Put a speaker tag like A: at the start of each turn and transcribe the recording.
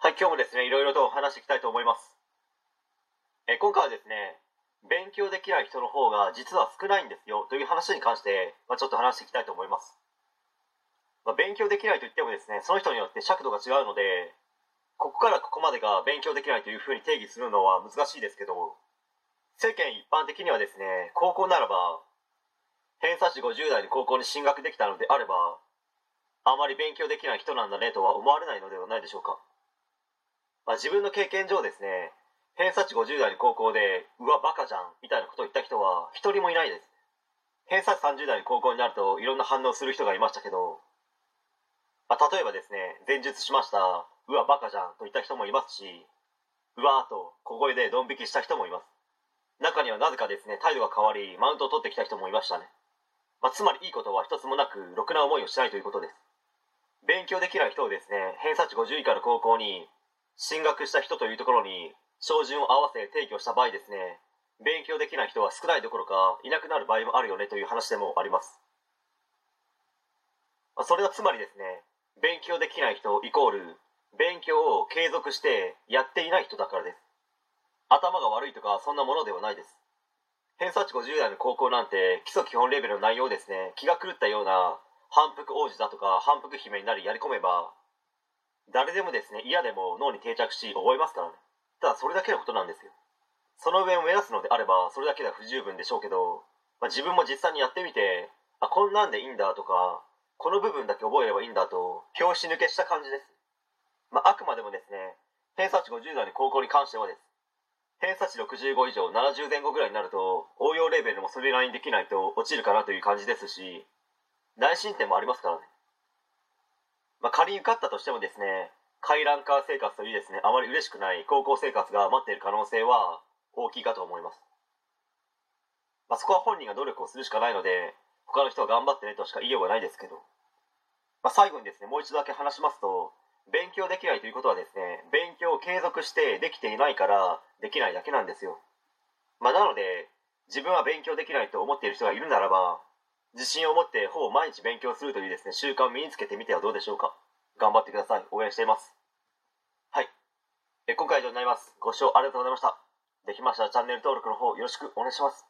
A: はい、今日もですね、いろいろと話していきたいと思います。え今回はですね、勉強できない人の方が実は少ないんですよという話に関して、まあ、ちょっと話していきたいと思います。まあ、勉強できないといってもですね、その人によって尺度が違うので、ここからここまでが勉強できないというふうに定義するのは難しいですけど、世間一般的にはですね、高校ならば、偏差値50代で高校に進学できたのであれば、あまり勉強できない人なんだねとは思われないのではないでしょうか。まあ、自分の経験上ですね、偏差値50代で高校で、うわ、バカじゃん、みたいなことを言った人は一人もいないです。偏差値30代で高校になるといろんな反応する人がいましたけど、まあ、例えばですね、前述しました、うわ、バカじゃんと言った人もいますし、うわーと小声でドン引きした人もいます。中にはなぜかですね、態度が変わり、マウントを取ってきた人もいましたね。まあ、つまりいいことは一つもなく、ろくな思いをしないということです。勉強できない人をですね、偏差値50以下の高校に進学した人というところに照準を合わせ提供した場合ですね、勉強できない人は少ないどころかいなくなる場合もあるよねという話でもあります。まあ、それはつまりですね、勉強できない人イコール勉強を継続してやっていない人だからです。頭が悪いとかそんなものではないです。偏差値50代の高校なんて基礎基本レベルの内容ですね、気が狂ったような反復王子だとか反復姫になりやり込めば誰でもですね嫌でも脳に定着し覚えますからね。ただそれだけのことなんですよ。その上を目指すのであればそれだけでは不十分でしょうけど、まあ、自分も実際にやってみてあこんなんでいいんだとかこの部分だけ覚えればいいんだと拍子抜けした感じです、まあ、くまでもですね偏差値50代の高校に関してはです。偏差値65以上70前後ぐらいになると応用レベルもそれなりにできないと落ちるかなという感じですし内申点もありますからね。まあ、仮に受かったとしてもですね、回覧化生活というですね、あまり嬉しくない高校生活が待っている可能性は大きいかと思います。まあ、そこは本人が努力をするしかないので、他の人は頑張ってねとしか言いようがないですけど、まあ、最後にですね、もう一度だけ話しますと、勉強できないということはですね、勉強を継続してできていないからできないだけなんですよ。まあ、なので、自分は勉強できないと思っている人がいるならば、自信を持ってほぼ毎日勉強するというですね、習慣を身につけてみてはどうでしょうか？頑張ってください。応援しています。はい。え今回以上になります。ご視聴ありがとうございました。できましたらチャンネル登録の方よろしくお願いします。